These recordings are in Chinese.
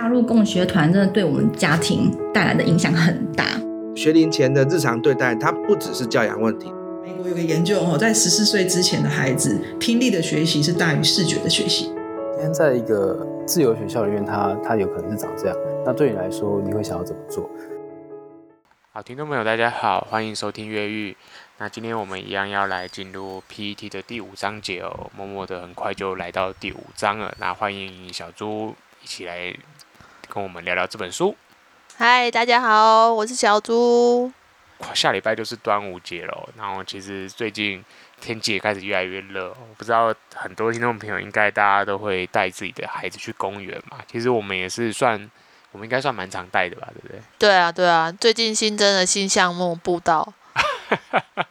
加入共学团真的对我们家庭带来的影响很大。学龄前的日常对待，它不只是教养问题。美国有个研究哦，在十四岁之前的孩子，听力的学习是大于视觉的学习。今天在一个自由学校里面，他他有可能是长这样。那对你来说，你会想要怎么做？好，听众朋友，大家好，欢迎收听越狱。那今天我们一样要来进入 PET 的第五章节哦，默默的很快就来到第五章了。那欢迎小猪一起来跟我们聊聊这本书。嗨，大家好，我是小猪。下礼拜就是端午节了，然后其实最近天气也开始越来越热，我不知道很多听众朋友应该大家都会带自己的孩子去公园嘛。其实我们也是算，我们应该算蛮常带的吧，对不对？对啊，对啊，最近新增的新项目步道。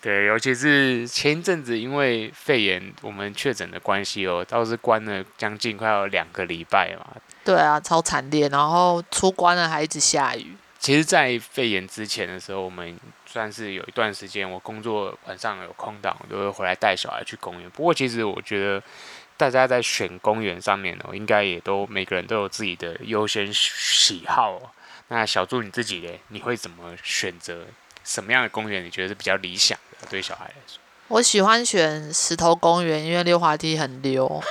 对，尤其是前一阵子因为肺炎我们确诊的关系哦，倒是关了将近快要两个礼拜嘛。对啊，超惨烈，然后出关了还一直下雨。其实，在肺炎之前的时候，我们算是有一段时间，我工作晚上有空档，我就会回来带小孩去公园。不过，其实我觉得大家在选公园上面哦，应该也都每个人都有自己的优先喜好哦。那小猪你自己嘞，你会怎么选择什么样的公园？你觉得是比较理想的？对小孩来说，我喜欢选石头公园，因为溜滑梯很溜。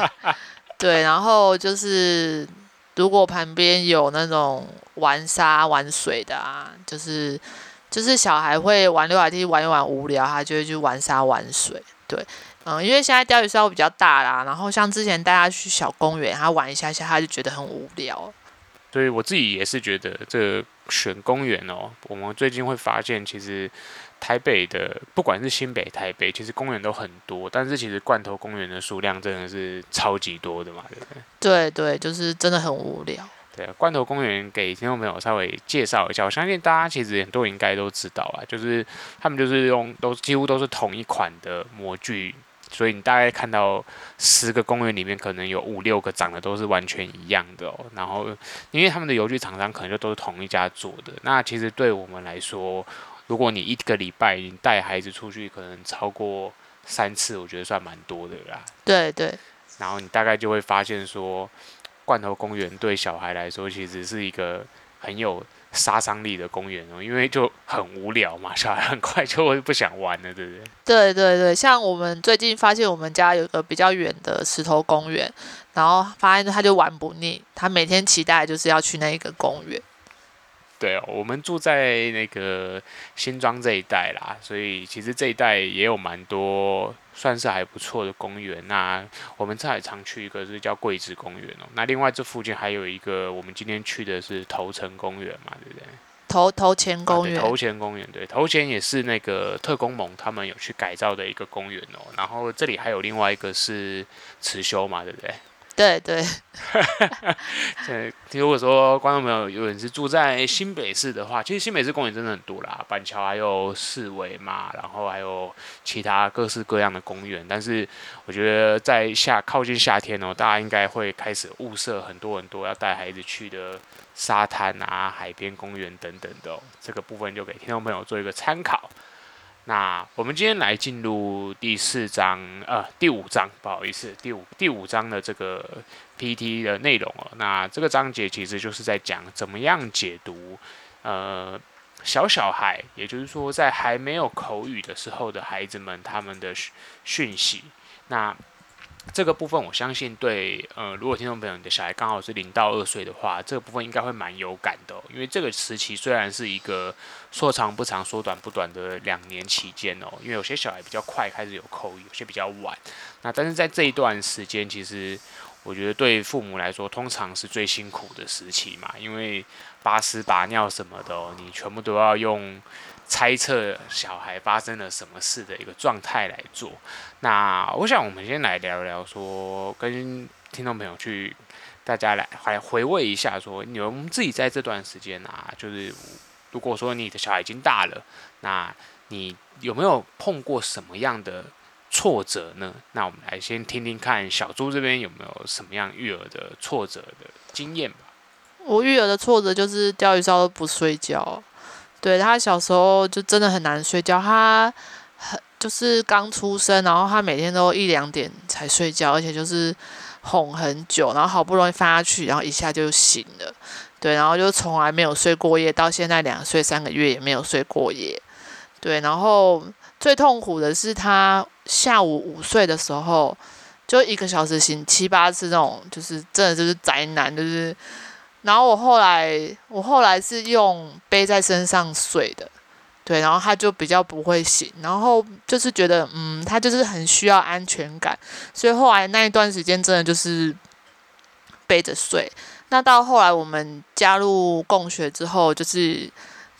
对，然后就是。如果旁边有那种玩沙玩水的啊，就是就是小孩会玩溜滑梯玩一玩无聊，他就会去玩沙玩水。对，嗯，因为现在钓鱼沙比较大啦，然后像之前带他去小公园，他玩一下下他就觉得很无聊。所以我自己也是觉得这个选公园哦，我们最近会发现其实。台北的不管是新北、台北，其实公园都很多，但是其实罐头公园的数量真的是超级多的嘛，对不对？对对，就是真的很无聊。对啊，罐头公园给听众朋友稍微介绍一下，我相信大家其实很多人应该都知道啊，就是他们就是用都几乎都是同一款的模具，所以你大概看到十个公园里面可能有五六个长得都是完全一样的哦。然后因为他们的游具厂商可能就都是同一家做的，那其实对我们来说。如果你一个礼拜你带孩子出去，可能超过三次，我觉得算蛮多的啦。对对。然后你大概就会发现说，罐头公园对小孩来说其实是一个很有杀伤力的公园哦，因为就很无聊嘛，小孩很快 就会不想玩了，对不对？对对对，像我们最近发现我们家有个比较远的石头公园，然后发现他就玩不腻，他每天期待就是要去那一个公园。对哦，我们住在那个新庄这一带啦，所以其实这一带也有蛮多算是还不错的公园。那我们这还常去一个是叫桂枝公园哦。那另外这附近还有一个，我们今天去的是头城公园嘛，对不对？头头前公园，啊、头前公园对，头前也是那个特工盟他们有去改造的一个公园哦。然后这里还有另外一个是慈修嘛，对不对？对对，对，如果说观众朋友有人是住在新北市的话，其实新北市公园真的很多啦，板桥还有四维嘛，然后还有其他各式各样的公园。但是我觉得在夏靠近夏天哦，大家应该会开始物色很多很多要带孩子去的沙滩啊、海边公园等等的哦，这个部分就给听众朋友做一个参考。那我们今天来进入第四章，呃，第五章，不好意思，第五第五章的这个 PPT 的内容哦。那这个章节其实就是在讲怎么样解读，呃，小小孩，也就是说在还没有口语的时候的孩子们他们的讯息。那这个部分，我相信对，呃，如果听众朋友你的小孩刚好是零到二岁的话，这个部分应该会蛮有感的哦。因为这个时期虽然是一个说长不长、说短不短的两年期间哦，因为有些小孩比较快开始有口语，有些比较晚。那但是在这一段时间，其实我觉得对父母来说，通常是最辛苦的时期嘛，因为拔屎拔尿什么的哦，你全部都要用。猜测小孩发生了什么事的一个状态来做。那我想我们先来聊聊，说跟听众朋友去大家来来回味一下，说你们自己在这段时间啊，就是如果说你的小孩已经大了，那你有没有碰过什么样的挫折呢？那我们来先听听看小猪这边有没有什么样育儿的挫折的经验吧。我育儿的挫折就是钓鱼哨都不睡觉。对，他小时候就真的很难睡觉，他很就是刚出生，然后他每天都一两点才睡觉，而且就是哄很久，然后好不容易放下去，然后一下就醒了，对，然后就从来没有睡过夜，到现在两岁三个月也没有睡过夜，对，然后最痛苦的是他下午午睡的时候，就一个小时醒七八次，这种就是真的就是宅男，就是，然后我后来我后来是用背在身上睡的。对，然后他就比较不会醒，然后就是觉得，嗯，他就是很需要安全感，所以后来那一段时间真的就是背着睡。那到后来我们加入共学之后，就是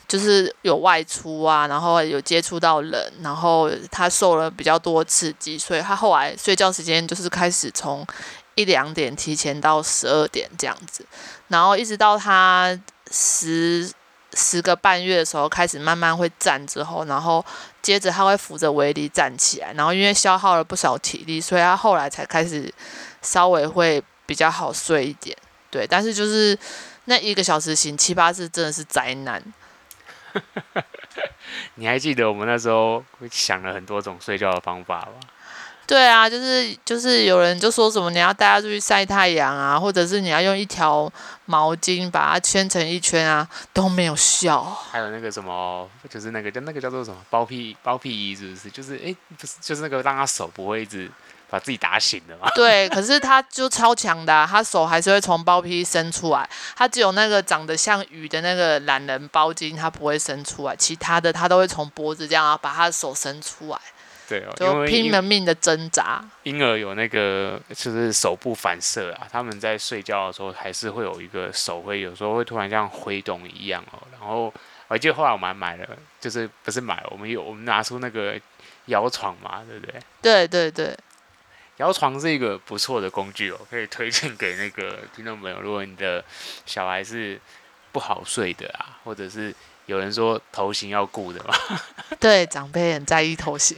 就是有外出啊，然后有接触到人，然后他受了比较多刺激，所以他后来睡觉时间就是开始从一两点提前到十二点这样子，然后一直到他十。十个半月的时候开始慢慢会站之后，然后接着他会扶着围篱站起来，然后因为消耗了不少体力，所以他后来才开始稍微会比较好睡一点。对，但是就是那一个小时醒七八次真的是灾难。你还记得我们那时候想了很多种睡觉的方法吗？对啊，就是就是有人就说什么你要带他出去晒太阳啊，或者是你要用一条毛巾把它圈成一圈啊，都没有效。还有那个什么，就是那个叫那个叫做什么包屁包屁衣，是不是？就是哎，不是，就是那个让他手不会一直把自己打醒的嘛。对，可是他就超强的啊，他手还是会从包屁伸出来。他只有那个长得像鱼的那个懒人包巾，他不会伸出来，其他的他都会从脖子这样把他的手伸出来。对哦，就拼了命的挣扎。婴儿有那个就是手部反射啊，他们在睡觉的时候还是会有一个手会有时候会突然像挥动一样哦。然后我记得后来我们还买了，就是不是买，我们有我们拿出那个摇床嘛，对不对？对对对，摇床是一个不错的工具哦，可以推荐给那个听众朋友。如果你的小孩是不好睡的啊，或者是。有人说头型要顾的嘛？对，长辈很在意头型，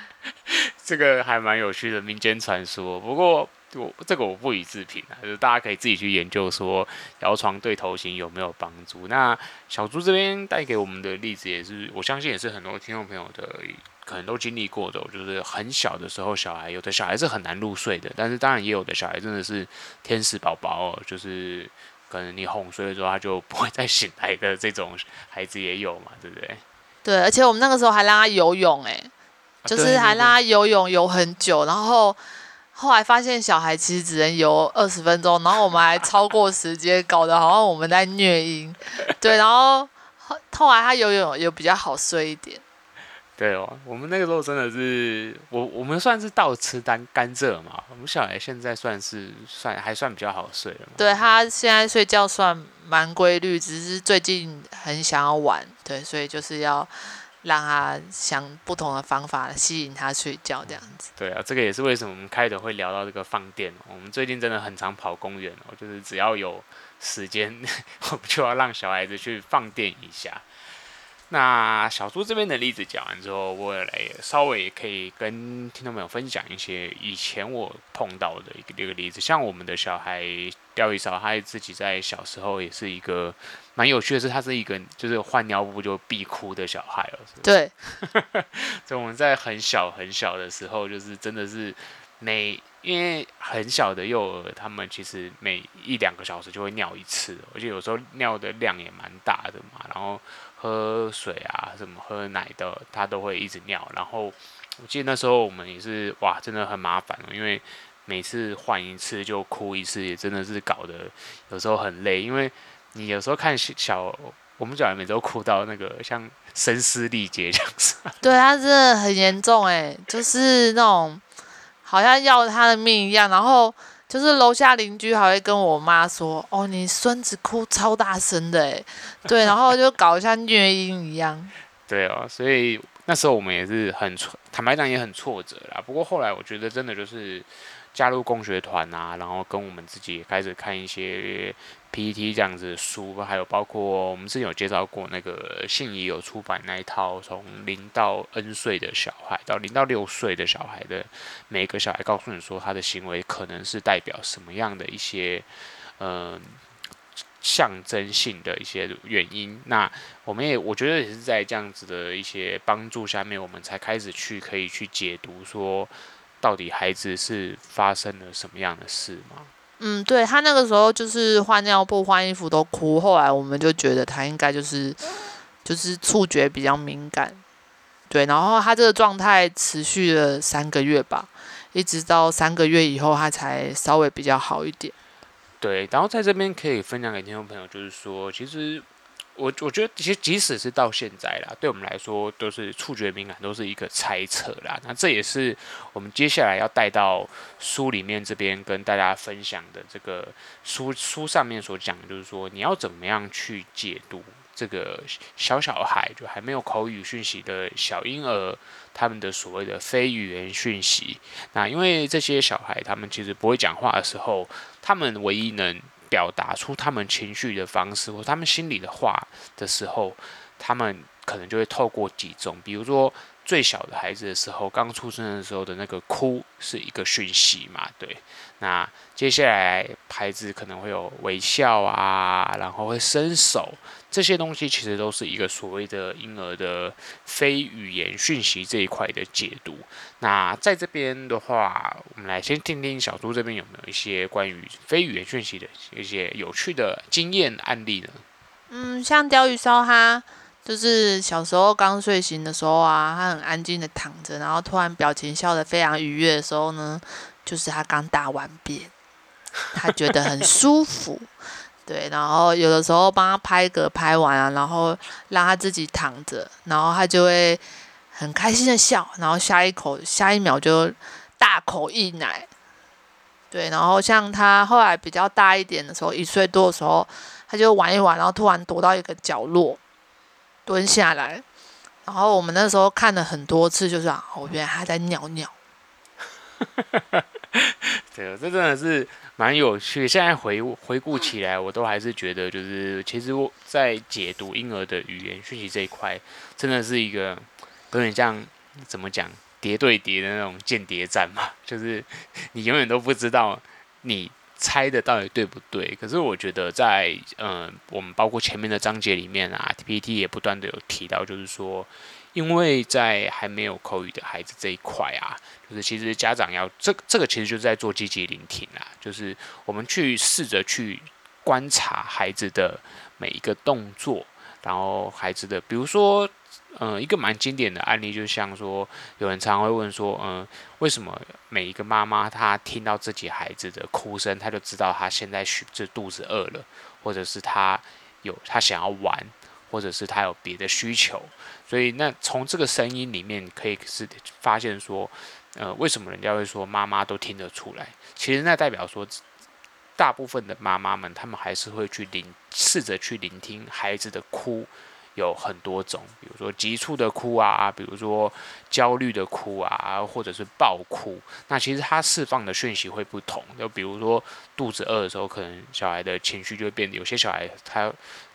这个还蛮有趣的民间传说。不过我这个我不予置评啊，就是大家可以自己去研究说摇床对头型有没有帮助。那小猪这边带给我们的例子也是，我相信也是很多听众朋友的可能都经历过的，就是很小的时候，小孩有的小孩是很难入睡的，但是当然也有的小孩真的是天使宝宝哦，就是。可能你哄睡的时候，他就不会再醒来的这种孩子也有嘛，对不对？对，而且我们那个时候还让他游泳，哎，就是还让他游泳游很久，然后后来发现小孩其实只能游二十分钟，然后我们还超过时间，搞得好像我们在虐婴。对，然后后后来他游泳也比较好睡一点。对哦，我们那个时候真的是，我我们算是倒吃甘甘蔗嘛。我们小孩现在算是算还算比较好睡了嘛。对，他现在睡觉算蛮规律，只是最近很想要玩，对，所以就是要让他想不同的方法吸引他睡觉这样子。对啊，这个也是为什么我们开头会聊到这个放电。我们最近真的很常跑公园哦，就是只要有时间，我们就要让小孩子去放电一下。那小猪这边的例子讲完之后，我也来稍微也可以跟听众朋友分享一些以前我碰到的一个一个例子。像我们的小孩钓鱼嫂，他自己在小时候也是一个蛮有趣的是，他是一个就是换尿布就必哭的小孩哦。对，所以我们在很小很小的时候，就是真的是每因为很小的幼儿，他们其实每一两个小时就会尿一次，而且有时候尿的量也蛮大的嘛，然后。喝水啊，什么喝奶的，他都会一直尿。然后我记得那时候我们也是哇，真的很麻烦，因为每次换一次就哭一次，也真的是搞得有时候很累。因为你有时候看小，我们小孩每周哭到那个像声嘶力竭这样子。对，他真的很严重哎，就是那种好像要他的命一样，然后。就是楼下邻居还会跟我妈说：“哦，你孙子哭超大声的，哎，对，然后就搞得像虐婴一样。”对哦，所以那时候我们也是很，坦白讲也很挫折啦。不过后来我觉得真的就是。加入共学团啊，然后跟我们自己也开始看一些 PPT 这样子的书，还有包括我们之前有介绍过那个信谊有出版那一套，从零到 N 岁的小孩到零到六岁的小孩的每个小孩，告诉你说他的行为可能是代表什么样的一些嗯、象征性的一些原因。那我们也我觉得也是在这样子的一些帮助下面，我们才开始去可以去解读说。到底孩子是发生了什么样的事吗？嗯，对，他那个时候就是换尿布、换衣服都哭，后来我们就觉得他应该就是就是触觉比较敏感，对，然后他这个状态持续了三个月吧，一直到三个月以后他才稍微比较好一点。对，然后在这边可以分享给听众朋友，就是说，其实。我我觉得，其实即使是到现在啦，对我们来说都是触觉敏感，都是一个猜测啦。那这也是我们接下来要带到书里面这边跟大家分享的这个书书上面所讲的，就是说你要怎么样去解读这个小小孩，就还没有口语讯息的小婴儿，他们的所谓的非语言讯息。那因为这些小孩他们其实不会讲话的时候，他们唯一能表达出他们情绪的方式，或他们心里的话的时候，他们可能就会透过几种，比如说最小的孩子的时候，刚出生的时候的那个哭是一个讯息嘛，对。那接下来孩子可能会有微笑啊，然后会伸手，这些东西其实都是一个所谓的婴儿的非语言讯息这一块的解读。那在这边的话，我们来先听听小猪这边有没有一些关于非语言讯息的一些有趣的经验案例呢？嗯，像钓鱼烧，哈就是小时候刚睡醒的时候啊，他很安静的躺着，然后突然表情笑得非常愉悦的时候呢，就是他刚大完便，他觉得很舒服。对，然后有的时候帮他拍嗝拍完啊，然后让他自己躺着，然后他就会很开心的笑，然后下一口下一秒就大口溢奶。对，然后像他后来比较大一点的时候，一岁多的时候，他就玩一玩，然后突然躲到一个角落蹲下来，然后我们那时候看了很多次，就是啊，我原来他在尿尿。对，这真的是蛮有趣。现在回回顾起来，我都还是觉得，就是其实我在解读婴儿的语言讯息这一块，真的是一个有点像怎么讲谍对谍的那种间谍战嘛。就是你永远都不知道你猜的到底对不对。可是我觉得在嗯、我们包括前面的章节里面啊，PPT 也不断的有提到，就是说。因为在还没有口语的孩子这一块啊，就是其实家长要这这个其实就是在做积极聆听啊，就是我们去试着去观察孩子的每一个动作，然后孩子的，比如说，呃，一个蛮经典的案例，就像说，有人常会问说，嗯、为什么每一个妈妈她听到自己孩子的哭声，她就知道他现在许这肚子饿了，或者是他有他想要玩，或者是他有别的需求。所以，那从这个声音里面可以是发现说，呃，为什么人家会说妈妈都听得出来？其实那代表说，大部分的妈妈们，她们还是会去聆，试着去聆听孩子的哭，有很多种，比如说急促的哭啊，比如说焦虑的哭啊，或者是暴哭。那其实他释放的讯息会不同。就比如说肚子饿的时候，可能小孩的情绪就会变。有些小孩他。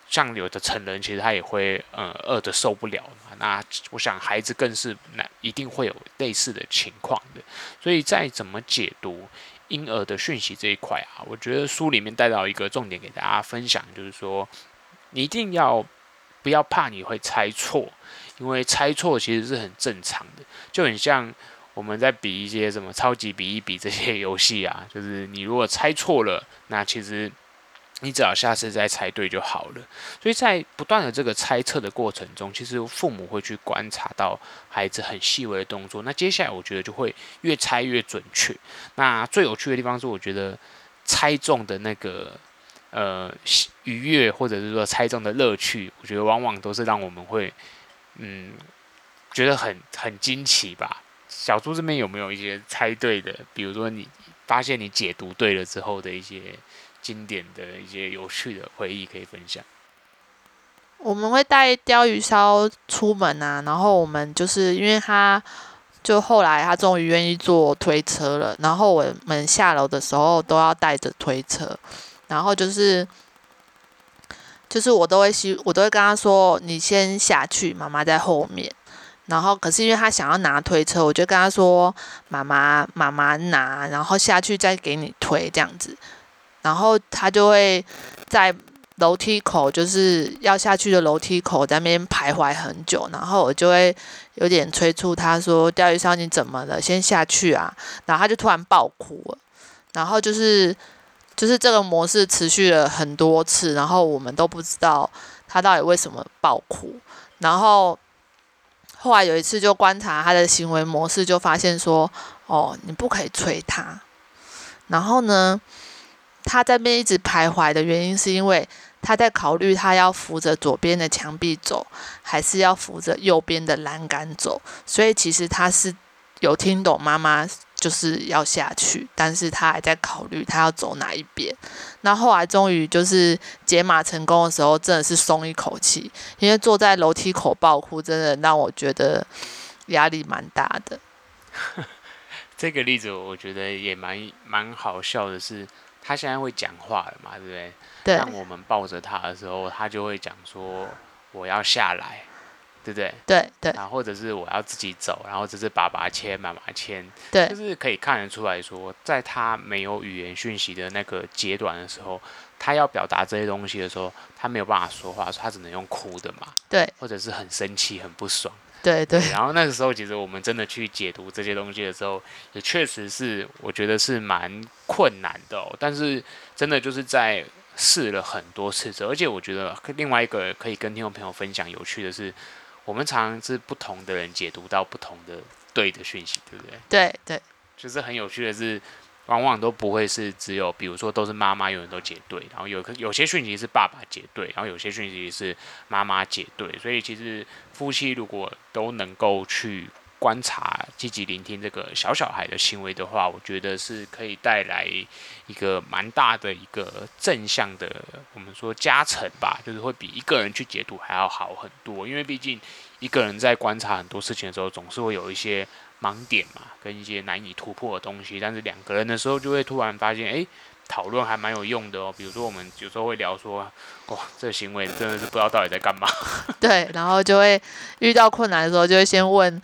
像有的成人，其实他也会呃饿得受不了。那我想孩子更是那一定会有类似的情况的。所以在怎么解读婴儿的讯息这一块啊，我觉得书里面带到一个重点给大家分享，就是说你一定要不要怕你会猜错，因为猜错其实是很正常的。就很像我们在比一些什么超级比一比这些游戏啊，就是你如果猜错了，那其实。你只要下次再猜对就好了。所以在不断的这个猜测的过程中，其实父母会去观察到孩子很细微的动作。那接下来我觉得就会越猜越准确。那最有趣的地方是，我觉得猜中的那个呃愉悦，或者是说猜中的乐趣，我觉得往往都是让我们会嗯觉得很很惊奇吧。小猪这边有没有一些猜对的？比如说你发现你解读对了之后的一些。经典的一些有趣的回忆可以分享。我们会带鯛鱼烧出门啊，然后我们就是因为他，就后来他终于愿意坐推车了，然后我们下楼的时候都要带着推车，然后就是，就是我都会希，我都会跟他说，你先下去，妈妈在后面。然后可是因为他想要拿推车，我就跟他说，妈妈妈妈拿，然后下去再给你推这样子。然后他就会在楼梯口就是要下去的楼梯口，在那边徘徊很久，然后我就会有点催促他说：“钓鱼烧你怎么了？先下去啊！”然后他就突然爆哭了，然后就是就是这个模式持续了很多次，然后我们都不知道他到底为什么爆哭。然后后来有一次就观察他的行为模式，就发现说：“哦，你不可以催他。”然后呢，他在那边一直徘徊的原因，是因为他在考虑他要扶着左边的墙壁走，还是要扶着右边的栏杆走。所以其实他是有听懂妈妈就是要下去，但是他还在考虑他要走哪一边。那后来终于就是解码成功的时候，真的是松一口气，因为坐在楼梯口爆哭，真的让我觉得压力蛮大的。这个例子我觉得也蛮蛮好笑的是，他现在会讲话了嘛，对不对？对。当我们抱着他的时候，他就会讲说：“我要下来，对不对？”对对。然后或者是我要自己走，然后这是爸爸牵，妈妈牵。对。就是可以看得出来说，在他没有语言讯息的那个阶段的时候，他要表达这些东西的时候，他没有办法说话，他只能用哭的嘛。对。或者是很生气、很不爽。对对，然后那个时候，其实我们真的去解读这些东西的时候，也确实是我觉得是蛮困难的哦。但是真的就是在试了很多次之后，而且我觉得另外一个可以跟听众朋友分享有趣的是，我们常常是不同的人解读到不同的对的讯息，对不对？对对，就是很有趣的是。往往都不会是只有，比如说都是妈妈永远都解对，然后有有些讯息是爸爸解对，然后有些讯息是妈妈解对，所以其实夫妻如果都能够去观察、积极聆听这个小小孩的行为的话，我觉得是可以带来一个蛮大的一个正向的，我们说加成吧，就是会比一个人去解读还要好很多，因为毕竟一个人在观察很多事情的时候，总是会有一些。盲点嘛，跟一些难以突破的东西，但是两个人的时候就会突然发现，哎，讨论还蛮有用的哦。比如说，我们有时候会聊说，哇，这个行为真的是不知道到底在干嘛。对，然后就会遇到困难的时候，就会先问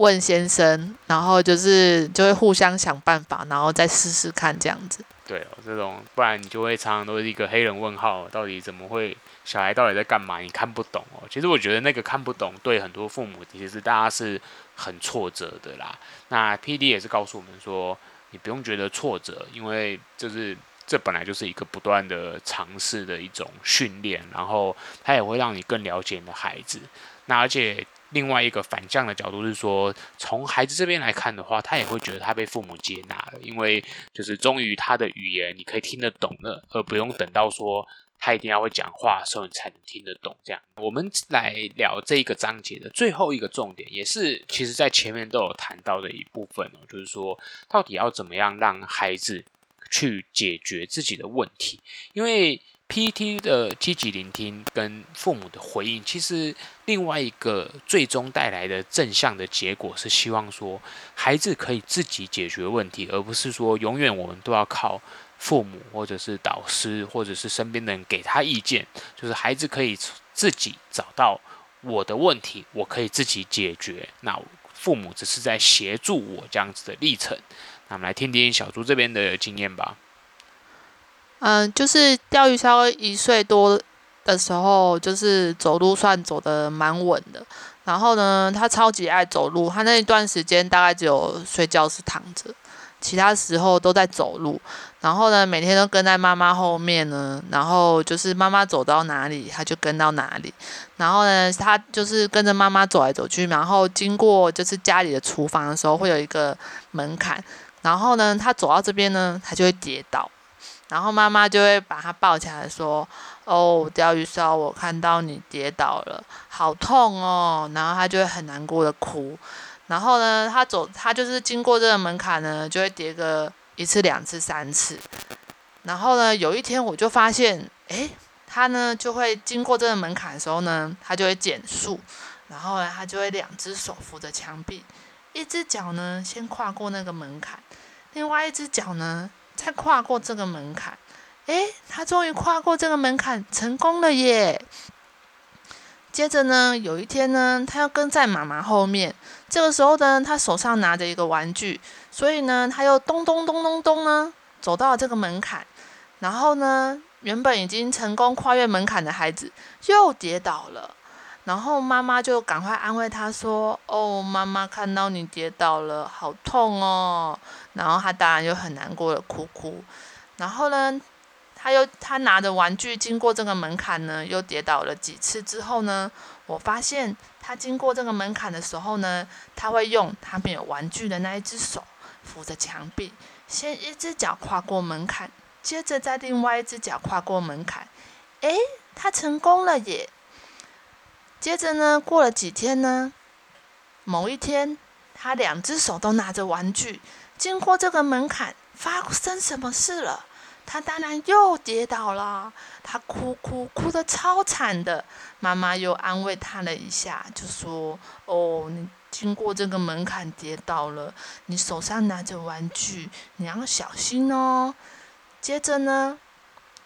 问先生，然后就是就会互相想办法，然后再试试看这样子。对哦，这种不然你就会常常都是一个黑人问号，到底怎么会？小孩到底在干嘛？你看不懂哦。其实我觉得那个看不懂，对很多父母其实大家是很挫折的啦。那 PD 也是告诉我们说，你不用觉得挫折，因为就是这本来就是一个不断的尝试的一种训练，然后它也会让你更了解你的孩子。那而且另外一个反向的角度是说，从孩子这边来看的话，他也会觉得他被父母接纳了，因为就是终于他的语言你可以听得懂了，而不用等到说。他一定要会讲话的时候，你才能听得懂。这样，我们来聊这一个章节的最后一个重点，也是其实在前面都有谈到的一部分哦，就是说到底要怎么样让孩子去解决自己的问题？因为 P.T. 的积极聆听跟父母的回应，其实另外一个最终带来的正向的结果是希望说孩子可以自己解决问题，而不是说永远我们都要靠。父母或者是导师，或者是身边的人给他意见，就是孩子可以自己找到我的问题，我可以自己解决。那父母只是在协助我这样子的历程。那我们来听听小猪这边的经验吧。嗯，就是钓鱼烧一岁多的时候，就是走路算走得蛮稳的。然后呢，他超级爱走路，他那一段时间大概只有睡觉是躺着。其他时候都在走路，然后呢，每天都跟在妈妈后面呢，然后就是妈妈走到哪里，他就跟到哪里。然后呢，他就是跟着妈妈走来走去，然后经过就是家里的厨房的时候，会有一个门槛。然后呢，他走到这边呢，他就会跌倒，然后妈妈就会把他抱起来说：“哦，钓鱼烧，我看到你跌倒了，好痛哦。”然后他就会很难过的哭。然后呢，他走，他就是经过这个门槛呢，就会跌个一次、两次、三次。然后呢，有一天我就发现，诶，他呢就会经过这个门槛的时候呢，他就会减速，然后呢，他就会两只手扶着墙壁，一只脚呢先跨过那个门槛，另外一只脚呢再跨过这个门槛。诶，他终于跨过这个门槛，成功了耶！接着呢，有一天呢，他要跟在妈妈后面。这个时候呢，他手上拿着一个玩具，所以呢，他又咚咚咚咚咚呢，走到了这个门槛。然后呢，原本已经成功跨越门槛的孩子又跌倒了，然后妈妈就赶快安慰他说：“哦，妈妈看到你跌倒了，好痛哦。”然后他当然就很难过的哭哭。然后呢，他又他拿着玩具经过这个门槛呢，又跌倒了几次之后呢，我发现他经过这个门槛的时候呢，他会用他没有玩具的那一只手扶着墙壁，先一只脚跨过门槛。接着再另外一只脚跨过门槛，诶，他成功了耶！接着呢，过了几天呢，某一天，他两只手都拿着玩具，经过这个门槛，发生什么事了？他当然又跌倒了，他哭哭哭得超惨的。妈妈又安慰他了一下，就说：“哦，你经过这个门槛跌倒了，你手上拿着玩具，你要小心哦。”接着呢，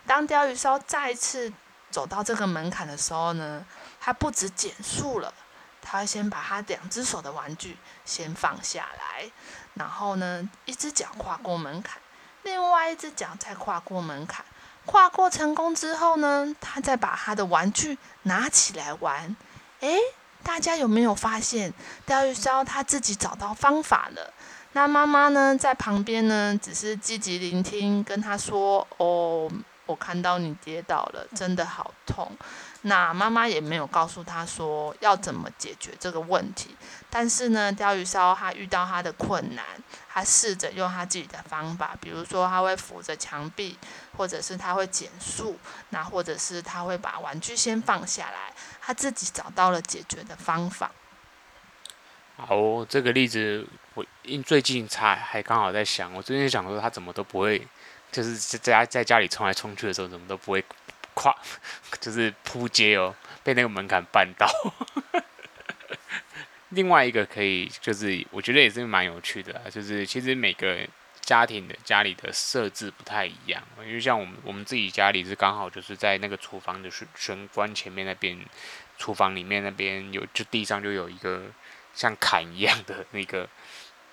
当鯛鱼烧再次走到这个门槛的时候呢，他不止减速了，他先把他两只手的玩具先放下来，然后呢，一只脚跨过门槛，另外一只脚再跨过门槛，跨过成功之后呢，他再把他的玩具拿起来玩。诶，大家有没有发现，钓鱼烧他自己找到方法了？那妈妈呢，在旁边呢，只是积极聆听，跟他说：“哦，我看到你跌倒了，真的好痛。”那妈妈也没有告诉他说要怎么解决这个问题。但是呢，鯛鱼烧他遇到他的困难，他试着用他自己的方法，比如说他会扶着墙壁，或者是他会减速，那或者是他会把玩具先放下来，他自己找到了解决的方法。好，这个例子我因最近才还刚好在想，我最近想说他怎么都不会，就是在家在家里冲来冲去的时候，怎么都不会跨，就是扑街哦，被那个门槛绊倒。另外一个可以就是我觉得也是蛮有趣的，就是其实每个家庭的家里的设置不太一样，因为像我们我们自己家里是刚好就是在那个厨房的玄玄关前面那边，厨房里面那边有就地上就有一个。像坎一样的那个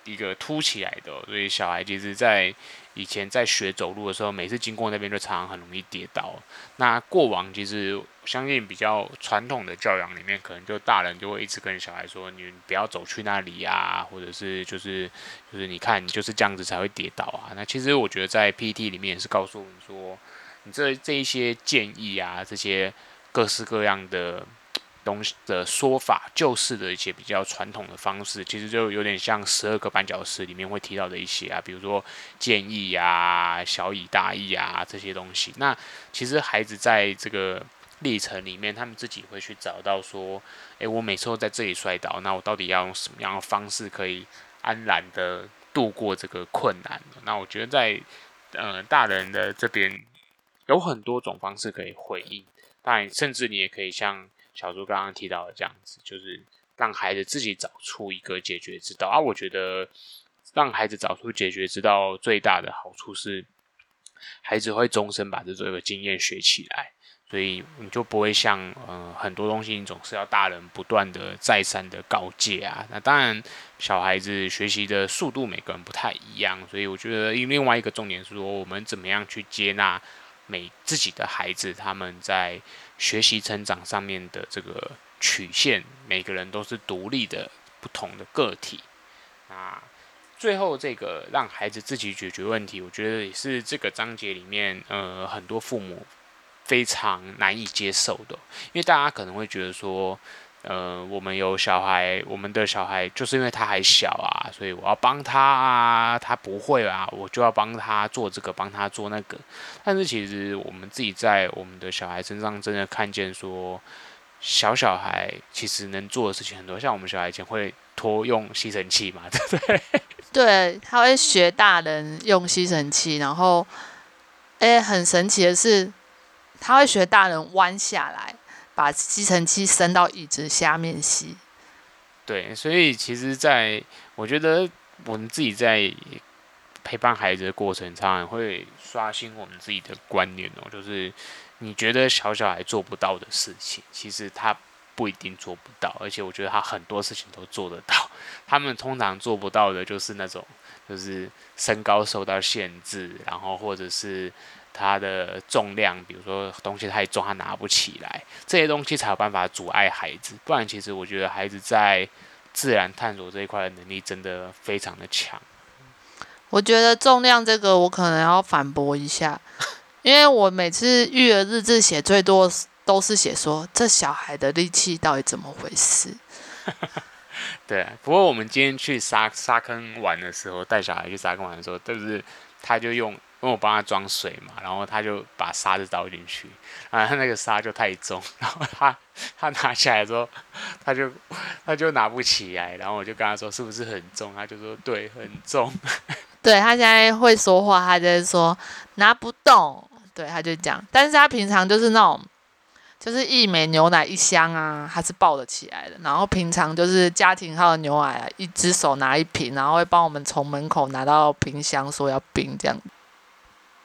一个凸起来的，所以小孩其实，在以前在学走路的时候，每次经过那边就常常很容易跌倒。那过往其实相信比较传统的教养里面，可能就大人就会一直跟小孩说：“你不要走去那里啊，或者是就是就是你看就是这样子才会跌倒啊。”那其实我觉得在 PTT 里面也是告诉我们说，你这这一些建议啊，这些各式各样的。东西的说法，旧式的一些比较传统的方式，其实就有点像十二个绊脚石里面会提到的一些啊，比如说建议啊、小以大意啊这些东西。那其实孩子在这个历程里面，他们自己会去找到说，诶，我每次都在这里摔倒，那我到底要用什么样的方式可以安然的度过这个困难？那我觉得在呃大人的这边有很多种方式可以回应，当然，甚至你也可以像。小猪刚刚提到的这样子，就是让孩子自己找出一个解决之道啊。我觉得让孩子找出解决之道最大的好处是，孩子会终身把这这个经验学起来，所以你就不会像呃很多东西你总是要大人不断的再三的告诫啊。那当然，小孩子学习的速度每个人不太一样，所以我觉得另外一个重点是说，我们怎么样去接纳每自己的孩子他们在。学习成长上面的这个曲线，每个人都是独立的、不同的个体。那最后这个让孩子自己解决问题，我觉得也是这个章节里面，呃，很多父母非常难以接受的，因为大家可能会觉得说。呃，我们有小孩，我们的小孩就是因为他还小啊，所以我要帮他啊，他不会啊，我就要帮他做这个，帮他做那个。但是其实我们自己在我们的小孩身上真的看见说，小小孩其实能做的事情很多，像我们小孩以前会拖用吸尘器嘛，对不对？对，他会学大人用吸尘器，然后，哎，很神奇的是，他会学大人弯下来。把吸尘器伸到椅子下面吸。对，所以其实，在我觉得我们自己在陪伴孩子的过程，常常会刷新我们自己的观念哦。就是你觉得小小孩做不到的事情，其实他不一定做不到，而且我觉得他很多事情都做得到。他们通常做不到的，就是那种就是身高受到限制，然后或者是。它的重量，比如说东西太重，他拿不起来，这些东西才有办法阻碍孩子。不然，其实我觉得孩子在自然探索这一块的能力真的非常的强。我觉得重量这个，我可能要反驳一下，因为我每次育儿日志写最多都是写说这小孩的力气到底怎么回事。对，不过我们今天去沙沙坑玩的时候，带小孩去沙坑玩的时候，就是他就用。因为我帮他装水嘛，然后他就把沙子倒进去，啊，他那个沙就太重，然后他他拿起来之后，他就他就拿不起来，然后我就跟他说是不是很重，他就说对，很重。对，他现在会说话，他就是说拿不动，对，他就讲，但是他平常就是那种，就是一美牛奶一箱啊，他是抱得起来的，然后平常就是家庭号的牛奶啊，一只手拿一瓶，然后会帮我们从门口拿到冰箱，说要冰这样。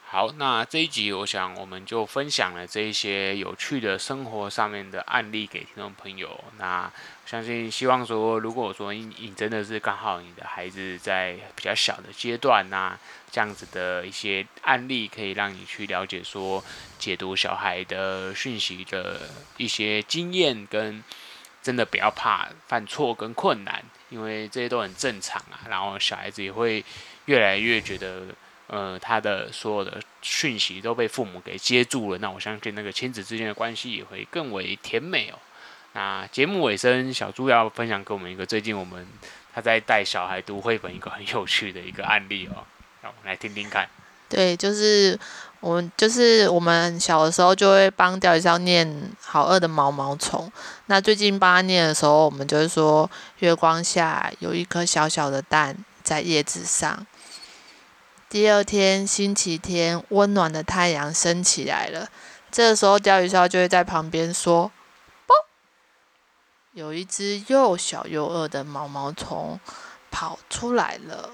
好，那这一集我想我们就分享了这一些有趣的生活上面的案例给听众朋友。那相信希望说，如果说你你真的是刚好你的孩子在比较小的阶段呐、这样子的一些案例，可以让你去了解说解读小孩的讯息的一些经验，跟真的不要怕犯错跟困难，因为这些都很正常啊。然后小孩子也会越来越觉得。呃，他的所有的讯息都被父母给接住了，那我相信那个亲子之间的关系也会更为甜美哦。那节目尾声，小猪要分享给我们一个最近我们他在带小孩读绘本一个很有趣的一个案例哦，让我们来听听看。对，就是我们就是我们小的时候就会帮钓鱼上念好饿的毛毛虫。那最近帮他念的时候，我们就是说月光下有一颗小小的蛋在叶子上。第二天，星期天，温暖的太阳升起来了。这个时候，钓鱼烧就会在旁边说：“啵！”有一只又小又饿的毛毛虫跑出来了。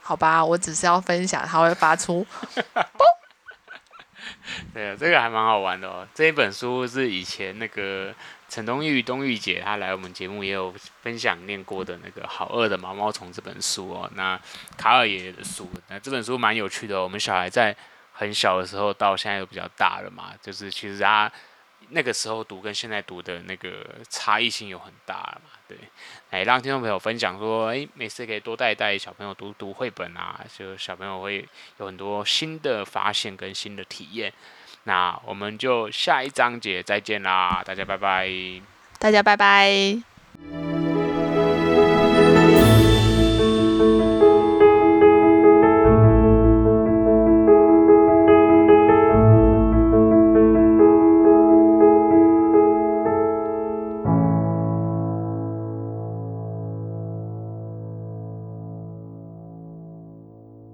好吧，我只是要分享，它会发出 “啵”。对啊，这个还蛮好玩的哦。这一本书是以前那个。陈东玉、东玉姐，她来我们节目也有分享念过的那个《好饿的毛毛虫》这本书哦。那卡尔爷爷的书，那这本书蛮有趣的。我们小孩在很小的时候到现在都比较大了嘛，就是其实他那个时候读跟现在读的那个差异性有很大了嘛。对，来让听众朋友分享说，诶，每次可以多带带小朋友读读绘本啊，就小朋友会有很多新的发现跟新的体验。那我们就下一章节再见啦，大家拜拜。大家拜拜。